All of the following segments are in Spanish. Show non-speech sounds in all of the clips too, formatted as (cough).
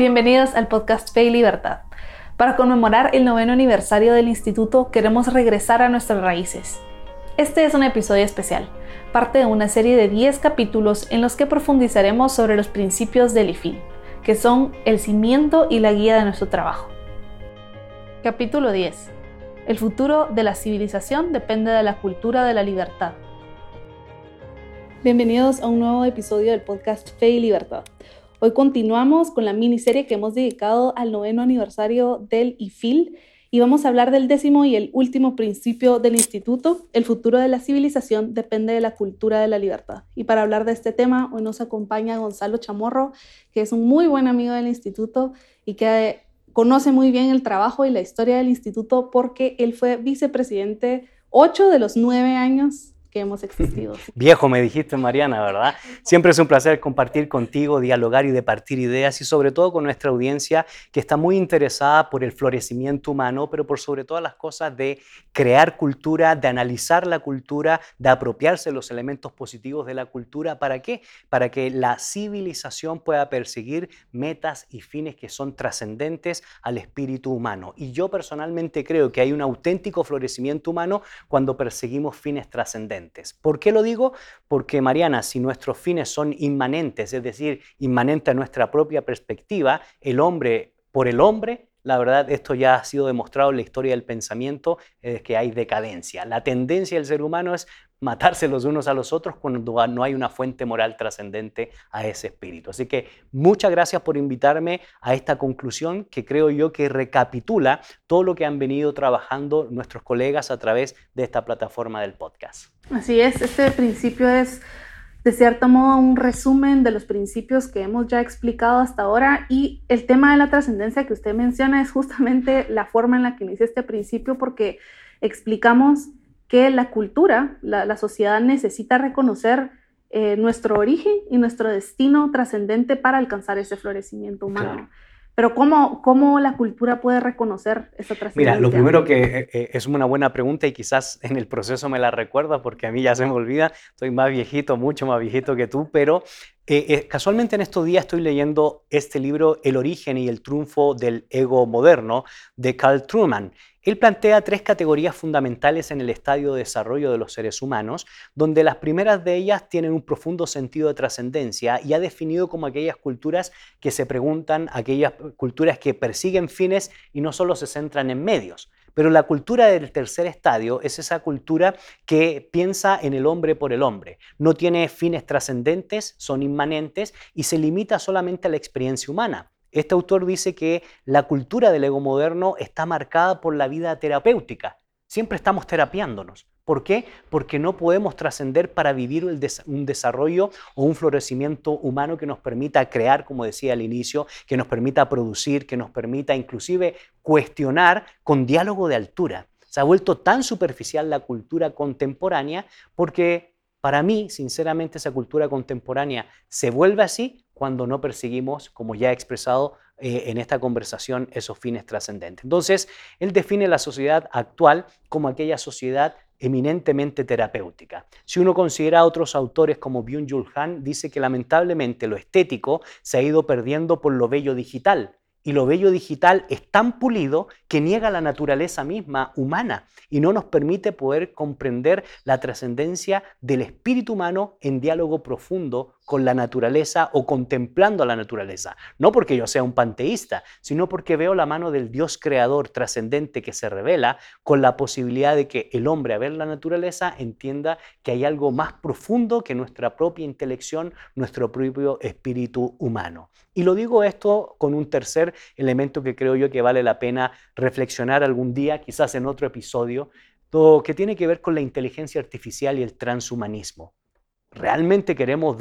Bienvenidos al podcast Fe y Libertad. Para conmemorar el noveno aniversario del instituto queremos regresar a nuestras raíces. Este es un episodio especial, parte de una serie de 10 capítulos en los que profundizaremos sobre los principios del IFIL, que son el cimiento y la guía de nuestro trabajo. Capítulo 10. El futuro de la civilización depende de la cultura de la libertad. Bienvenidos a un nuevo episodio del podcast Fe y Libertad. Hoy continuamos con la miniserie que hemos dedicado al noveno aniversario del IFIL y vamos a hablar del décimo y el último principio del instituto. El futuro de la civilización depende de la cultura de la libertad. Y para hablar de este tema, hoy nos acompaña Gonzalo Chamorro, que es un muy buen amigo del instituto y que conoce muy bien el trabajo y la historia del instituto porque él fue vicepresidente ocho de los nueve años que hemos existido. Viejo, me dijiste, Mariana, ¿verdad? Siempre es un placer compartir contigo, dialogar y departir ideas y sobre todo con nuestra audiencia que está muy interesada por el florecimiento humano, pero por sobre todas las cosas de crear cultura, de analizar la cultura, de apropiarse los elementos positivos de la cultura. ¿Para qué? Para que la civilización pueda perseguir metas y fines que son trascendentes al espíritu humano. Y yo personalmente creo que hay un auténtico florecimiento humano cuando perseguimos fines trascendentes. ¿Por qué lo digo? Porque, Mariana, si nuestros fines son inmanentes, es decir, inmanente a nuestra propia perspectiva, el hombre por el hombre, la verdad, esto ya ha sido demostrado en la historia del pensamiento, es que hay decadencia. La tendencia del ser humano es matarse los unos a los otros cuando no hay una fuente moral trascendente a ese espíritu. Así que muchas gracias por invitarme a esta conclusión que creo yo que recapitula todo lo que han venido trabajando nuestros colegas a través de esta plataforma del podcast. Así es, este principio es de cierto modo un resumen de los principios que hemos ya explicado hasta ahora y el tema de la trascendencia que usted menciona es justamente la forma en la que inicia este principio porque explicamos que la cultura, la, sociedad necesita reconocer eh, nuestro origen y nuestro destino trascendente para alcanzar ese florecimiento humano. Pero ¿cómo, ¿cómo, la cultura puede reconocer esa trascendencia? Mira, lo primero que eh, eh, es una buena pregunta y quizás en el proceso me la recuerda porque a mí ya se me olvida, estoy más viejito, mucho más viejito que tú, pero casualmente en estos días estoy leyendo este libro, El origen y el triunfo del ego moderno, de Carl Truman. Él plantea tres categorías fundamentales en el estadio de desarrollo de los seres humanos, donde las primeras de ellas tienen un profundo sentido de trascendencia y ha definido como aquellas culturas que se preguntan, aquellas culturas que persiguen fines y no solo se centran en medios. Pero la cultura del tercer estadio es esa cultura que piensa en el hombre por el hombre. No tiene fines trascendentes, son inmanentes y se limita solamente a la experiencia humana. Este autor dice que la cultura del ego moderno está marcada por la vida terapéutica. Siempre estamos terapiándonos. ¿Por qué? Porque no podemos trascender para vivir un desarrollo o un florecimiento humano que nos permita crear, como decía al inicio, que nos permita producir, que nos permita inclusive cuestionar con diálogo de altura. Se ha vuelto tan superficial la cultura contemporánea porque para mí, sinceramente, esa cultura contemporánea se vuelve así cuando no perseguimos, como ya he expresado eh, en esta conversación, esos fines trascendentes. Entonces, él define la sociedad actual como aquella sociedad eminentemente terapéutica. Si uno considera a otros autores como Byung-Chul Han, dice que lamentablemente lo estético se ha ido perdiendo por lo bello digital, y lo bello digital es tan pulido que niega la naturaleza misma humana y no nos permite poder comprender la trascendencia del espíritu humano en diálogo profundo con la naturaleza o contemplando a la naturaleza. No porque yo sea un panteísta, sino porque veo la mano del Dios creador trascendente que se revela con la posibilidad de que el hombre a ver la naturaleza entienda que hay algo más profundo que nuestra propia intelección, nuestro propio espíritu humano. Y lo digo esto con un tercer elemento que creo yo que vale la pena reflexionar algún día, quizás en otro episodio, todo que tiene que ver con la inteligencia artificial y el transhumanismo. ¿Realmente queremos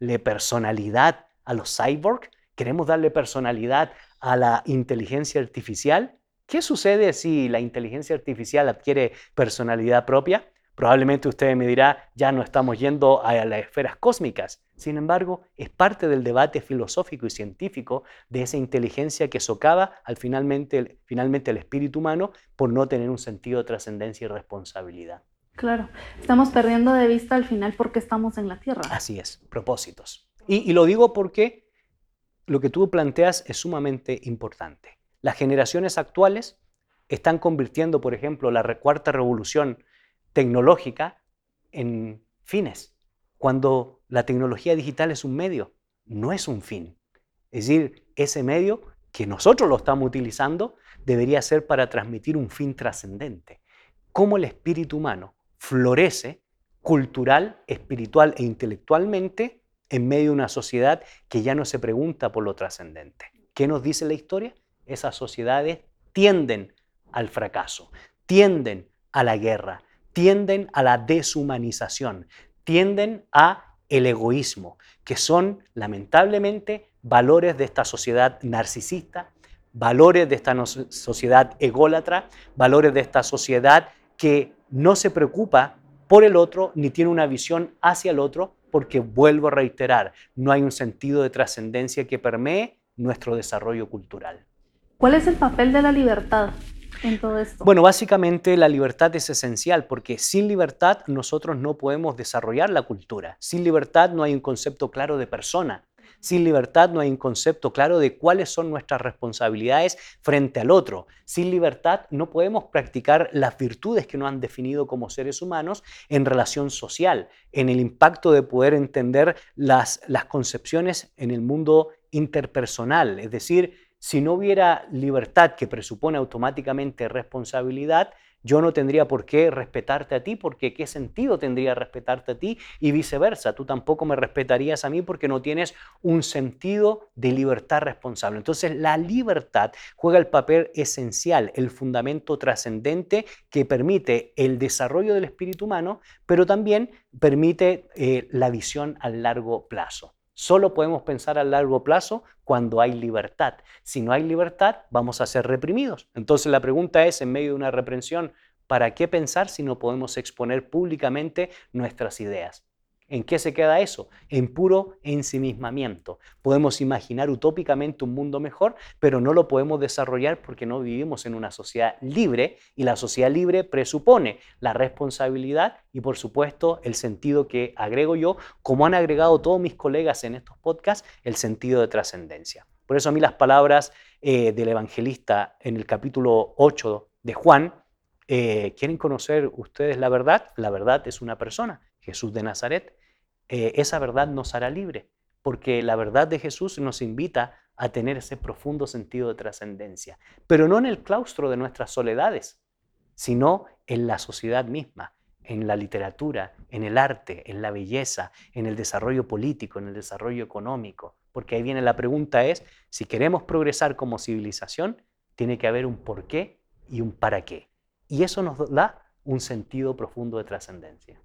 darle personalidad a los cyborgs? ¿Queremos darle personalidad a la inteligencia artificial? ¿Qué sucede si la inteligencia artificial adquiere personalidad propia? Probablemente usted me dirá, ya no estamos yendo a las esferas cósmicas. Sin embargo, es parte del debate filosófico y científico de esa inteligencia que socava al finalmente, finalmente el espíritu humano por no tener un sentido de trascendencia y responsabilidad. Claro, estamos perdiendo de vista al final por qué estamos en la Tierra. Así es, propósitos. Y, y lo digo porque lo que tú planteas es sumamente importante. Las generaciones actuales están convirtiendo, por ejemplo, la cuarta revolución tecnológica en fines, cuando la tecnología digital es un medio, no es un fin. Es decir, ese medio que nosotros lo estamos utilizando debería ser para transmitir un fin trascendente. Cómo el espíritu humano florece cultural, espiritual e intelectualmente en medio de una sociedad que ya no se pregunta por lo trascendente. ¿Qué nos dice la historia? Esas sociedades tienden al fracaso, tienden a la guerra, tienden a la deshumanización, tienden a el egoísmo, que son lamentablemente valores de esta sociedad narcisista, valores de esta sociedad ególatra, valores de esta sociedad que no se preocupa por el otro ni tiene una visión hacia el otro, porque vuelvo a reiterar, no hay un sentido de trascendencia que permee nuestro desarrollo cultural. ¿Cuál es el papel de la libertad en todo esto? Bueno, básicamente la libertad es esencial porque sin libertad nosotros no podemos desarrollar la cultura. Sin libertad no hay un concepto claro de persona. Sin libertad no hay un concepto claro de cuáles son nuestras responsabilidades frente al otro. Sin libertad no podemos practicar las virtudes que nos han definido como seres humanos en relación social, en el impacto de poder entender las, las concepciones en el mundo interpersonal. Es decir, si no hubiera libertad que presupone automáticamente responsabilidad, yo no tendría por qué respetarte a ti, porque qué sentido tendría respetarte a ti y viceversa. Tú tampoco me respetarías a mí porque no tienes un sentido de libertad responsable. Entonces la libertad juega el papel esencial, el fundamento trascendente que permite el desarrollo del espíritu humano, pero también permite eh, la visión a largo plazo. Solo podemos pensar a largo plazo cuando hay libertad. Si no hay libertad, vamos a ser reprimidos. Entonces la pregunta es, en medio de una reprensión, ¿para qué pensar si no podemos exponer públicamente nuestras ideas? ¿En qué se queda eso? En puro ensimismamiento. Podemos imaginar utópicamente un mundo mejor, pero no lo podemos desarrollar porque no vivimos en una sociedad libre y la sociedad libre presupone la responsabilidad y por supuesto el sentido que agrego yo, como han agregado todos mis colegas en estos podcasts, el sentido de trascendencia. Por eso a mí las palabras eh, del evangelista en el capítulo 8 de Juan, eh, ¿quieren conocer ustedes la verdad? La verdad es una persona Jesús de Nazaret, eh, esa verdad nos hará libre, porque la verdad de Jesús nos invita a tener ese profundo sentido de trascendencia, pero no en el claustro de nuestras soledades, sino en la sociedad misma, en la literatura, en el arte, en la belleza, en el desarrollo político, en el desarrollo económico. Porque ahí viene la pregunta es, si queremos progresar como civilización, tiene que haber un por qué y un para qué. Y eso nos da un sentido profundo de trascendencia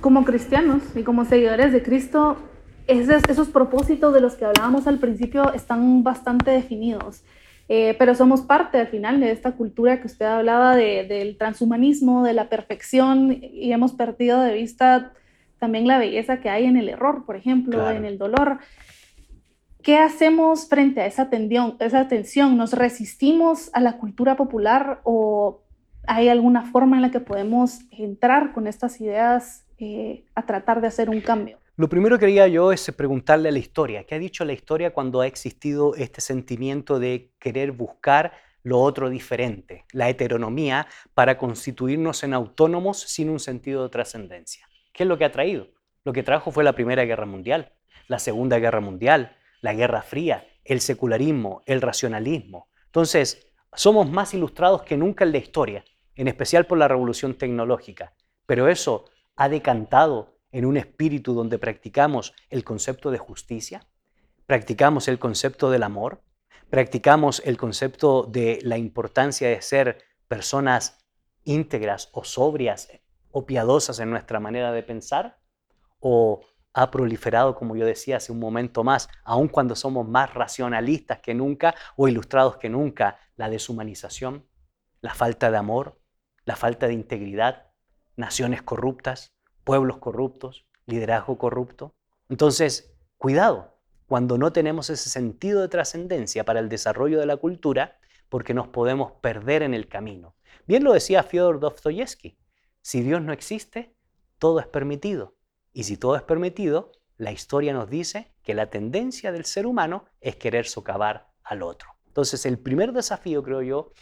como cristianos y como seguidores de Cristo, esos, esos propósitos de los que hablábamos al principio están bastante definidos. Eh, pero somos parte al final de esta cultura que usted hablaba del transhumanismo, de la perfección, y hemos perdido de vista también la belleza que hay en el error, por ejemplo, en el dolor. ¿Qué hacemos frente a esa tensión, esa tensión? ¿Nos resistimos a la cultura popular o hay alguna forma en la que podemos entrar con estas ideas eh, a tratar de hacer un cambio? Lo primero que quería yo es preguntarle a la historia. ¿Qué ha dicho la historia cuando ha existido este sentimiento de querer buscar lo otro diferente, la heteronomía, para constituirnos en autónomos sin un sentido de trascendencia? ¿Qué es lo que ha traído? Lo que trajo fue la Primera Guerra Mundial, la Segunda Guerra Mundial, la Guerra Fría, el secularismo, el racionalismo. Entonces, somos más ilustrados que nunca en la historia, en especial por la revolución tecnológica. Pero eso ha decantado en un espíritu donde practicamos el concepto de justicia, practicamos el concepto del amor, practicamos el concepto de la importancia de ser personas íntegras o sobrias o piadosas en nuestra manera de pensar, o ha proliferado, como yo decía hace un momento más, aun cuando somos más racionalistas que nunca o ilustrados que nunca, la deshumanización, la falta de amor, la falta de integridad, naciones corruptas, pueblos corruptos, liderazgo corrupto. Entonces, cuidado cuando no tenemos ese sentido de trascendencia para el desarrollo de la cultura, porque nos podemos perder en el camino. Bien lo decía Fyodor Dostoyevsky, si Dios no existe, todo es permitido. Y si todo es permitido, la historia nos dice que la tendencia del ser humano es querer socavar al otro. Entonces, el primer desafío, creo yo,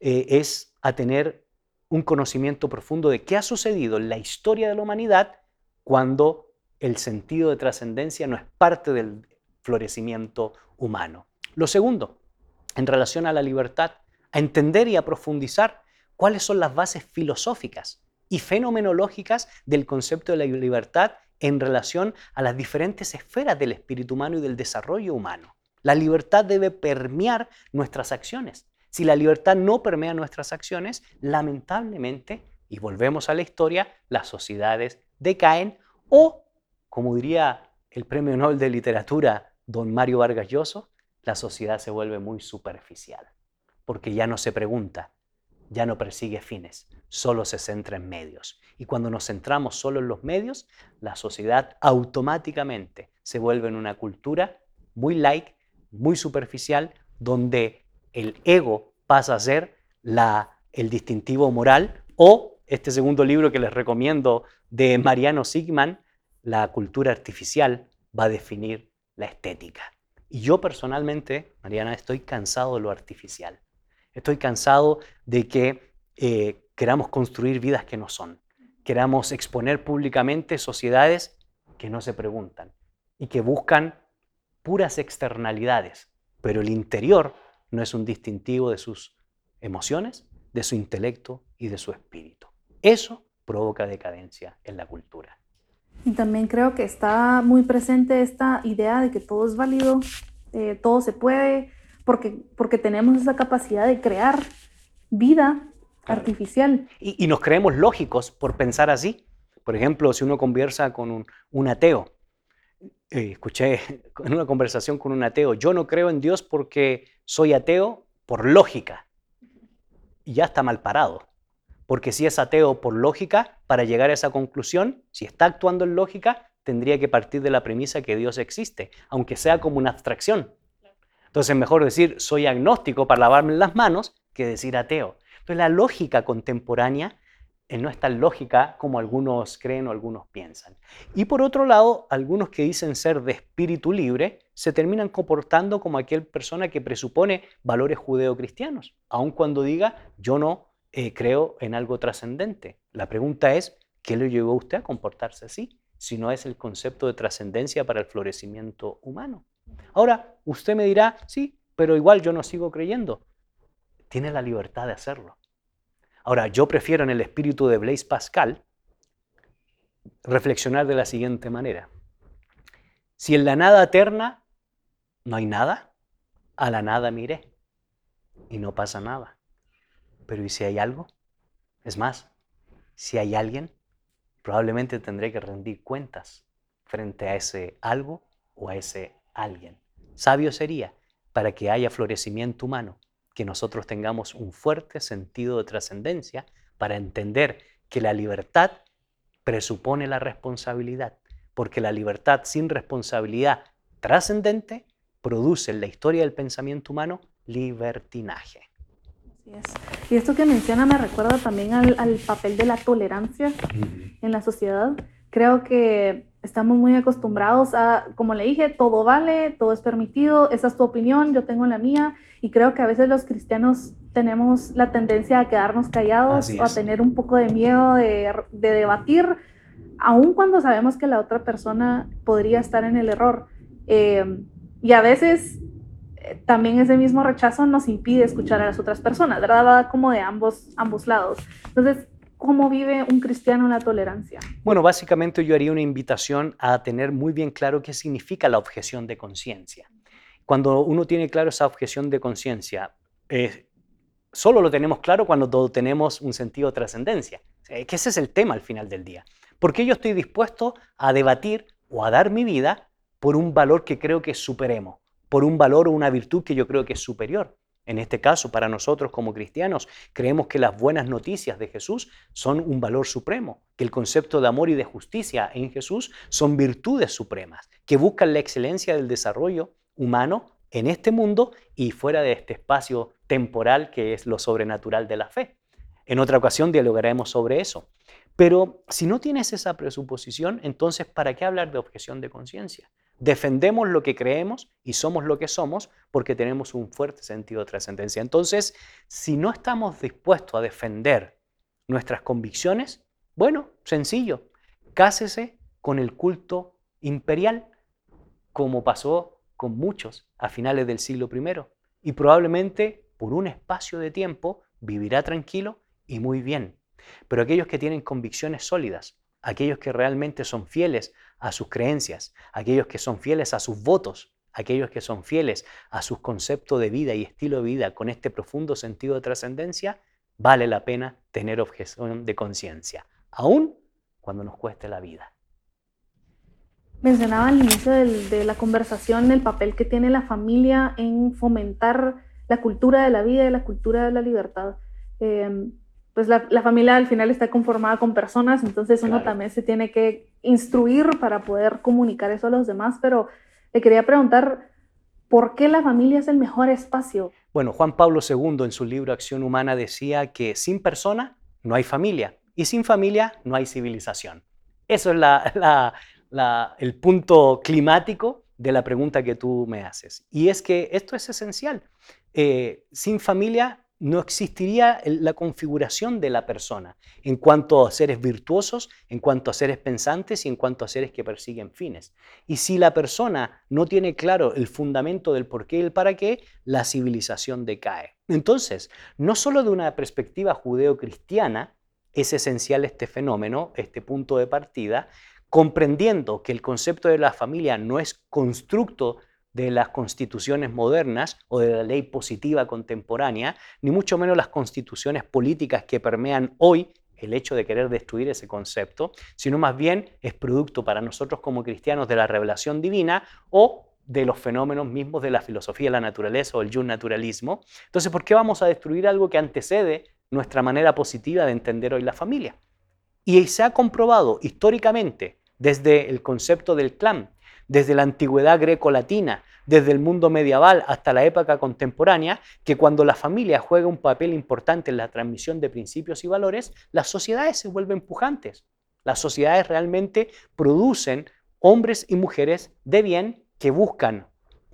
eh, es a tener un conocimiento profundo de qué ha sucedido en la historia de la humanidad cuando el sentido de trascendencia no es parte del florecimiento humano. Lo segundo, en relación a la libertad, a entender y a profundizar cuáles son las bases filosóficas y fenomenológicas del concepto de la libertad en relación a las diferentes esferas del espíritu humano y del desarrollo humano. La libertad debe permear nuestras acciones. Si la libertad no permea nuestras acciones, lamentablemente, y volvemos a la historia, las sociedades decaen o, como diría el Premio Nobel de Literatura don Mario Vargas Llosa, la sociedad se vuelve muy superficial, porque ya no se pregunta, ya no persigue fines, solo se centra en medios. Y cuando nos centramos solo en los medios, la sociedad automáticamente se vuelve en una cultura muy like, muy superficial, donde el ego pasa a ser la, el distintivo moral o este segundo libro que les recomiendo de Mariano Sigman, La cultura artificial, va a definir la estética. Y yo personalmente, Mariana, estoy cansado de lo artificial. Estoy cansado de que eh, queramos construir vidas que no son. Queramos exponer públicamente sociedades que no se preguntan y que buscan puras externalidades, pero el interior no es un distintivo de sus emociones, de su intelecto y de su espíritu. Eso provoca decadencia en la cultura. Y también creo que está muy presente esta idea de que todo es válido, eh, todo se puede, porque, porque tenemos esa capacidad de crear vida artificial. Y, nos creemos lógicos por pensar así. Por ejemplo, si uno conversa con un, ateo, eh, escuché (laughs) en una conversación con un ateo, yo no creo en Dios porque soy ateo por lógica. Y ya está mal parado. Porque si es ateo por lógica, para llegar a esa conclusión, si está actuando en lógica, tendría que partir de la premisa que Dios existe, aunque sea como una abstracción. Entonces es mejor decir soy agnóstico para lavarme las manos que decir ateo. Entonces la lógica contemporánea no es tan lógica como algunos creen o algunos piensan. Y por otro lado, algunos que dicen ser de espíritu libre se terminan comportando como aquel persona que presupone valores judeocristianos, aun cuando diga yo no eh, creo en algo trascendente. La pregunta es, ¿qué le llevó a usted a comportarse así? Si no es el concepto de trascendencia para el florecimiento humano. Ahora, usted me dirá, sí, pero igual yo no sigo creyendo. Tiene la libertad de hacerlo. Ahora, yo prefiero en el espíritu de Blaise Pascal reflexionar de la siguiente manera. Si en la nada eterna no hay nada, a la nada miré y no pasa nada. Pero ¿y si hay algo? Es más, si hay alguien, probablemente tendré que rendir cuentas frente a ese algo o a ese alguien. Sabio sería, para que haya florecimiento humano, que nosotros tengamos un fuerte sentido de trascendencia para entender que la libertad presupone la responsabilidad, porque la libertad sin responsabilidad trascendente produce en la historia del pensamiento humano libertinaje. Y esto que menciona me recuerda también al, papel de la tolerancia en la sociedad. Creo que estamos muy acostumbrados a, como le dije, todo vale, todo es permitido, esa es tu opinión, yo tengo la mía. Y creo que a veces los cristianos tenemos la tendencia a quedarnos callados o a tener un poco de miedo de, de debatir, aun cuando sabemos que la otra persona podría estar en el error. Eh, y a veces también ese mismo rechazo nos impide escuchar a las otras personas, ¿verdad? Va como de ambos, ambos lados. Entonces, ¿cómo vive un cristiano la tolerancia? Bueno, básicamente yo haría una invitación a tener muy bien claro qué significa la objeción de conciencia. Cuando uno tiene claro esa objeción de conciencia, eh, solo lo tenemos claro cuando todo tenemos un sentido de trascendencia, que ese es el tema al final del día. ¿Por qué yo estoy dispuesto a debatir o a dar mi vida por un valor que creo que es supremo? por un valor o una virtud que yo creo que es superior. En este caso, para nosotros como cristianos, creemos que las buenas noticias de Jesús son un valor supremo, que el concepto de amor y de justicia en Jesús son virtudes supremas, que buscan la excelencia del desarrollo humano en este mundo y fuera de este espacio temporal que es lo sobrenatural de la fe. En otra ocasión dialogaremos sobre eso. Pero si no tienes esa presuposición, entonces ¿para qué hablar de objeción de conciencia? Defendemos lo que creemos y somos lo que somos porque tenemos un fuerte sentido de trascendencia. Entonces, si no estamos dispuestos a defender nuestras convicciones, bueno, sencillo, cásese con el culto imperial, como pasó con muchos a finales del siglo I, y probablemente por un espacio de tiempo vivirá tranquilo y muy bien. Pero aquellos que tienen convicciones sólidas, aquellos que realmente son fieles a sus creencias, aquellos que son fieles a sus votos, aquellos que son fieles a sus conceptos de vida y estilo de vida con este profundo sentido de trascendencia, vale la pena tener objeción de conciencia, aun cuando nos cueste la vida. Mencionaba al inicio de la conversación el papel que tiene la familia en fomentar la cultura de la vida y la cultura de la libertad. Eh, pues la, familia al final está conformada con personas, entonces uno también se tiene que instruir para poder comunicar eso a los demás, pero le quería preguntar, ¿por qué la familia es el mejor espacio? Bueno, Juan Pablo II en su libro Acción Humana decía que sin persona no hay familia y sin familia no hay civilización. Eso es el punto climático de la pregunta que tú me haces. Y es que esto es esencial. Eh, sin familia no existiría la configuración de la persona en cuanto a seres virtuosos, en cuanto a seres pensantes y en cuanto a seres que persiguen fines. Y si la persona no tiene claro el fundamento del por qué y el para qué, la civilización decae. Entonces, no solo de una perspectiva judeo-cristiana es esencial este fenómeno, este punto de partida, comprendiendo que el concepto de la familia no es constructo de las constituciones modernas o de la ley positiva contemporánea, ni mucho menos las constituciones políticas que permean hoy el hecho de querer destruir ese concepto, sino más bien es producto para nosotros como cristianos de la revelación divina o de los fenómenos mismos de la filosofía de la naturaleza o el naturalismo. Entonces, ¿por qué vamos a destruir algo que antecede nuestra manera positiva de entender hoy la familia? Y se ha comprobado históricamente desde el concepto del clan, desde la antigüedad greco-latina, desde el mundo medieval hasta la época contemporánea, que cuando la familia juega un papel importante en la transmisión de principios y valores, las sociedades se vuelven pujantes. Las sociedades realmente producen hombres y mujeres de bien que buscan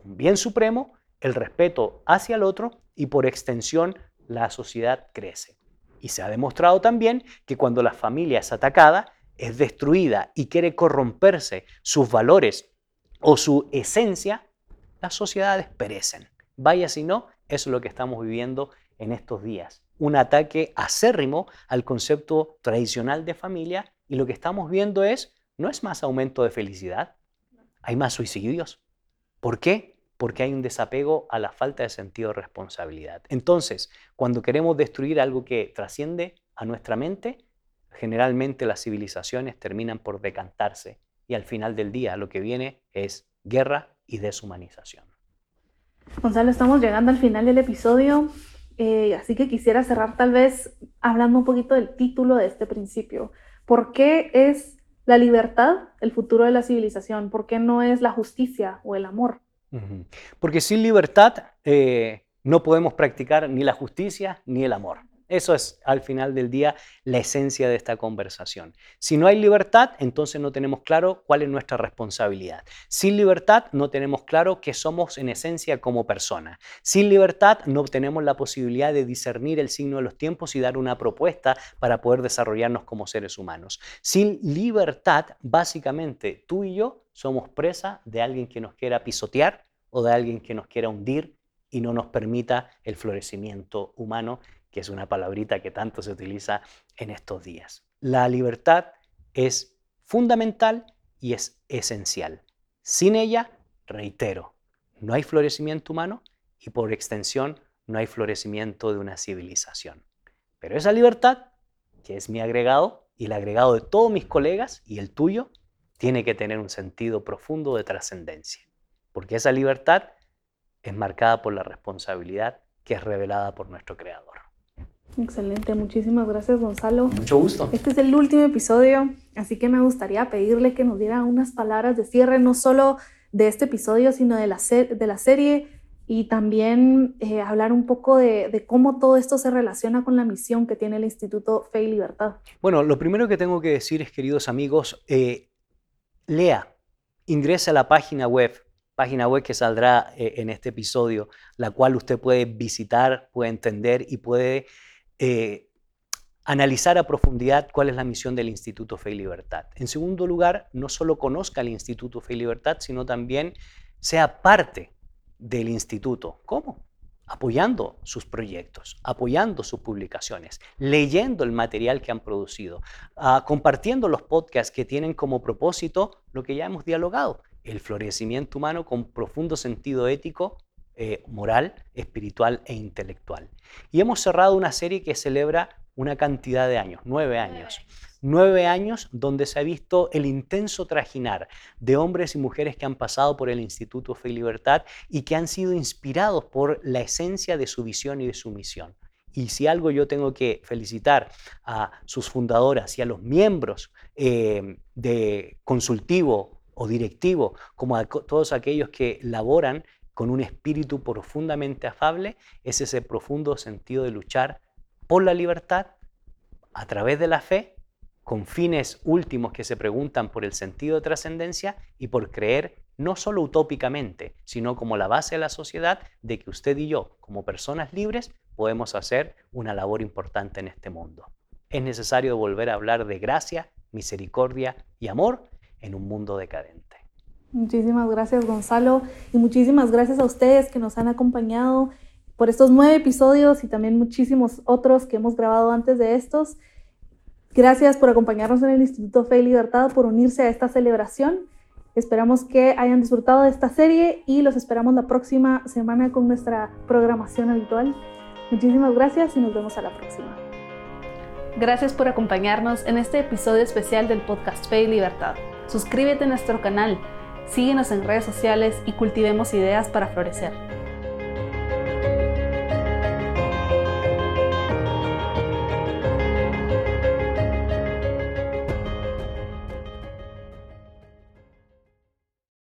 un bien supremo, el respeto hacia el otro y por extensión la sociedad crece. Y se ha demostrado también que cuando la familia es atacada, es destruida y quiere corromperse sus valores o su esencia, las sociedades perecen. Vaya si no, eso es lo que estamos viviendo en estos días. Un ataque acérrimo al concepto tradicional de familia y lo que estamos viendo es, no es más aumento de felicidad, hay más suicidios. ¿Por qué? Porque hay un desapego a la falta de sentido de responsabilidad. Entonces, cuando queremos destruir algo que trasciende a nuestra mente, generalmente las civilizaciones terminan por decantarse y al final del día lo que viene es guerra y deshumanización. Gonzalo, estamos llegando al final del episodio, eh, así que quisiera cerrar tal vez hablando un poquito del título de este principio. ¿Por qué es la libertad el futuro de la civilización? ¿Por qué no es la justicia o el amor? Porque sin libertad eh, no podemos practicar ni la justicia ni el amor. Eso es al final del día la esencia de esta conversación. Si no hay libertad, entonces no tenemos claro cuál es nuestra responsabilidad. Sin libertad no tenemos claro qué somos en esencia como persona. Sin libertad no tenemos la posibilidad de discernir el signo de los tiempos y dar una propuesta para poder desarrollarnos como seres humanos. Sin libertad, básicamente tú y yo somos presa de alguien que nos quiera pisotear o de alguien que nos quiera hundir y no nos permita el florecimiento humano que es una palabrita que tanto se utiliza en estos días. La libertad es fundamental y es esencial. Sin ella, reitero, no hay florecimiento humano y por extensión no hay florecimiento de una civilización. Pero esa libertad, que es mi agregado y el agregado de todos mis colegas y el tuyo, tiene que tener un sentido profundo de trascendencia, porque esa libertad es marcada por la responsabilidad que es revelada por nuestro Creador. Excelente, muchísimas gracias Gonzalo. Mucho gusto. Este es el último episodio, así que me gustaría pedirle que nos diera unas palabras de cierre, no solo de este episodio, sino de la, de la serie y también eh, hablar un poco de, cómo todo esto se relaciona con la misión que tiene el Instituto Fe y Libertad. Bueno, lo primero que tengo que decir es, queridos amigos, eh, lea, ingrese a la página web, página web que saldrá eh, en este episodio, la cual usted puede visitar, puede entender y puede analizar a profundidad cuál es la misión del Instituto Fe y Libertad. En segundo lugar, no solo conozca el Instituto Fe y Libertad, sino también sea parte del instituto. ¿Cómo? Apoyando sus proyectos, apoyando sus publicaciones, leyendo el material que han producido, ah, compartiendo los podcasts que tienen como propósito lo que ya hemos dialogado, el florecimiento humano con profundo sentido ético, eh, moral, espiritual e intelectual. Y hemos cerrado una serie que celebra una cantidad de años, nueve años. Nueve años donde se ha visto el intenso trajinar de hombres y mujeres que han pasado por el Instituto Fe y Libertad y que han sido inspirados por la esencia de su visión y de su misión. Y si algo yo tengo que felicitar a sus fundadoras y a los miembros eh, de consultivo o directivo, como a todos aquellos que laboran con un espíritu profundamente afable, es ese profundo sentido de luchar por la libertad a través de la fe con fines últimos que se preguntan por el sentido de trascendencia y por creer no solo utópicamente, sino como la base de la sociedad de que usted y yo, como personas libres, podemos hacer una labor importante en este mundo. Es necesario volver a hablar de gracia, misericordia y amor en un mundo decadente. Muchísimas gracias Gonzalo y muchísimas gracias a ustedes que nos han acompañado por estos nueve episodios y también muchísimos otros que hemos grabado antes de estos. Gracias por acompañarnos en el Instituto Fe y Libertad, por unirse a esta celebración. Esperamos que hayan disfrutado de esta serie y los esperamos la próxima semana con nuestra programación habitual. Muchísimas gracias y nos vemos a la próxima. Gracias por acompañarnos en este episodio especial del podcast Fe y Libertad. Suscríbete a nuestro canal, síguenos en redes sociales y cultivemos ideas para florecer.